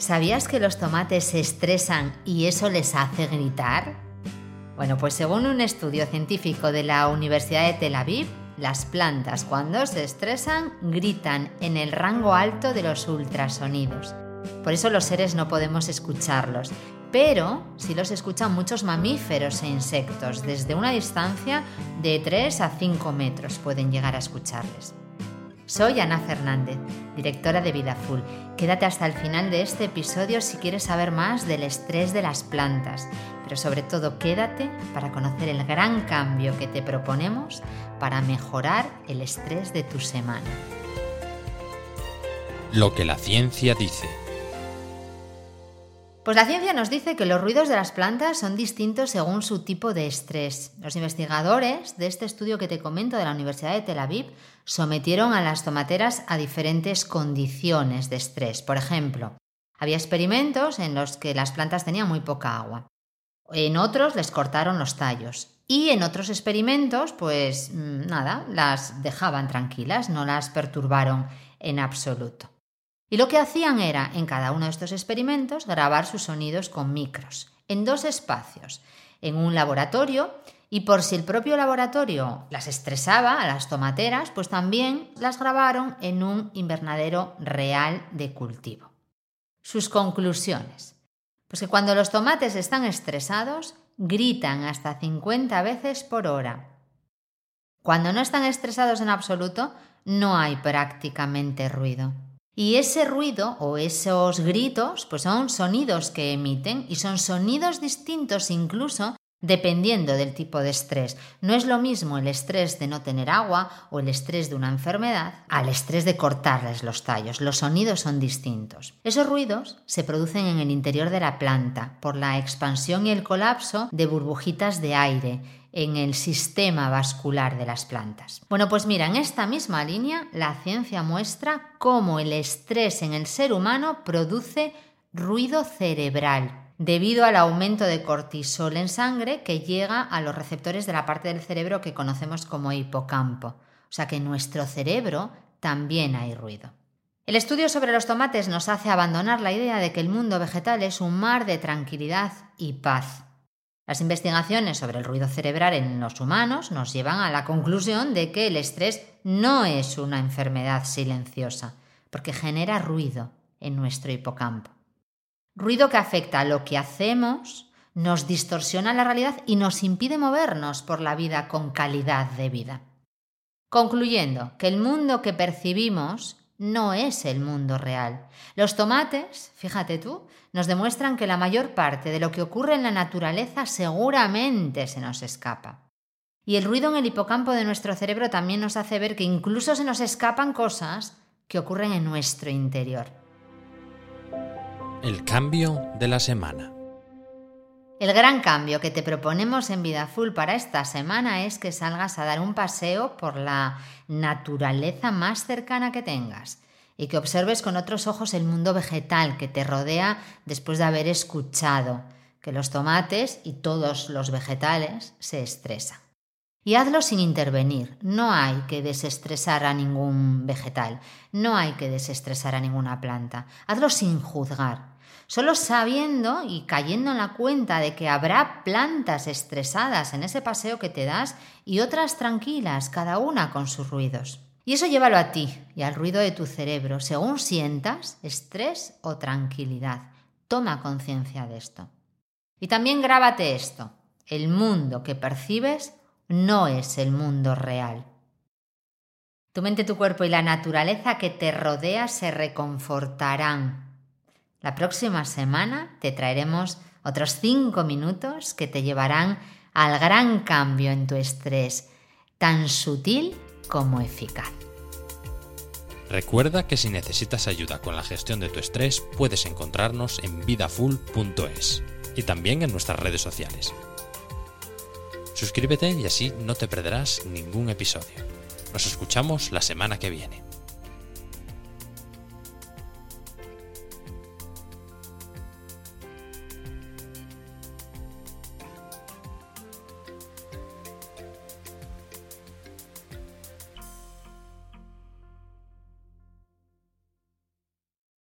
¿Sabías que los tomates se estresan y eso les hace gritar? Bueno, pues según un estudio científico de la Universidad de Tel Aviv, las plantas cuando se estresan gritan en el rango alto de los ultrasonidos. Por eso los seres no podemos escucharlos, pero sí los escuchan muchos mamíferos e insectos. Desde una distancia de 3 a 5 metros pueden llegar a escucharles. Soy Ana Fernández, directora de Vida Full. Quédate hasta el final de este episodio si quieres saber más del estrés de las plantas, pero sobre todo quédate para conocer el gran cambio que te proponemos para mejorar el estrés de tu semana. Lo que la ciencia dice. Pues la ciencia nos dice que los ruidos de las plantas son distintos según su tipo de estrés. Los investigadores de este estudio que te comento de la Universidad de Tel Aviv sometieron a las tomateras a diferentes condiciones de estrés. Por ejemplo, había experimentos en los que las plantas tenían muy poca agua. En otros les cortaron los tallos. Y en otros experimentos, pues mm, nada, las dejaban tranquilas, no las perturbaron en absoluto. Y lo que hacían era, en cada uno de estos experimentos, grabar sus sonidos con micros, en dos espacios, en un laboratorio, y por si el propio laboratorio las estresaba a las tomateras, pues también las grabaron en un invernadero real de cultivo. Sus conclusiones. Pues que cuando los tomates están estresados, gritan hasta 50 veces por hora. Cuando no están estresados en absoluto, no hay prácticamente ruido. Y ese ruido o esos gritos pues son sonidos que emiten y son sonidos distintos incluso dependiendo del tipo de estrés. No es lo mismo el estrés de no tener agua o el estrés de una enfermedad al estrés de cortarles los tallos. Los sonidos son distintos. Esos ruidos se producen en el interior de la planta por la expansión y el colapso de burbujitas de aire en el sistema vascular de las plantas. Bueno, pues mira, en esta misma línea la ciencia muestra cómo el estrés en el ser humano produce ruido cerebral debido al aumento de cortisol en sangre que llega a los receptores de la parte del cerebro que conocemos como hipocampo. O sea que en nuestro cerebro también hay ruido. El estudio sobre los tomates nos hace abandonar la idea de que el mundo vegetal es un mar de tranquilidad y paz. Las investigaciones sobre el ruido cerebral en los humanos nos llevan a la conclusión de que el estrés no es una enfermedad silenciosa, porque genera ruido en nuestro hipocampo. Ruido que afecta a lo que hacemos, nos distorsiona la realidad y nos impide movernos por la vida con calidad de vida. Concluyendo que el mundo que percibimos no es el mundo real. Los tomates, fíjate tú, nos demuestran que la mayor parte de lo que ocurre en la naturaleza seguramente se nos escapa. Y el ruido en el hipocampo de nuestro cerebro también nos hace ver que incluso se nos escapan cosas que ocurren en nuestro interior. El cambio de la semana. El gran cambio que te proponemos en Vida Full para esta semana es que salgas a dar un paseo por la naturaleza más cercana que tengas y que observes con otros ojos el mundo vegetal que te rodea después de haber escuchado que los tomates y todos los vegetales se estresan. Y hazlo sin intervenir. No hay que desestresar a ningún vegetal, no hay que desestresar a ninguna planta. Hazlo sin juzgar solo sabiendo y cayendo en la cuenta de que habrá plantas estresadas en ese paseo que te das y otras tranquilas, cada una con sus ruidos. Y eso llévalo a ti y al ruido de tu cerebro, según sientas estrés o tranquilidad. Toma conciencia de esto. Y también grábate esto. El mundo que percibes no es el mundo real. Tu mente, tu cuerpo y la naturaleza que te rodea se reconfortarán la próxima semana te traeremos otros cinco minutos que te llevarán al gran cambio en tu estrés, tan sutil como eficaz. Recuerda que si necesitas ayuda con la gestión de tu estrés, puedes encontrarnos en vidafull.es y también en nuestras redes sociales. Suscríbete y así no te perderás ningún episodio. Nos escuchamos la semana que viene.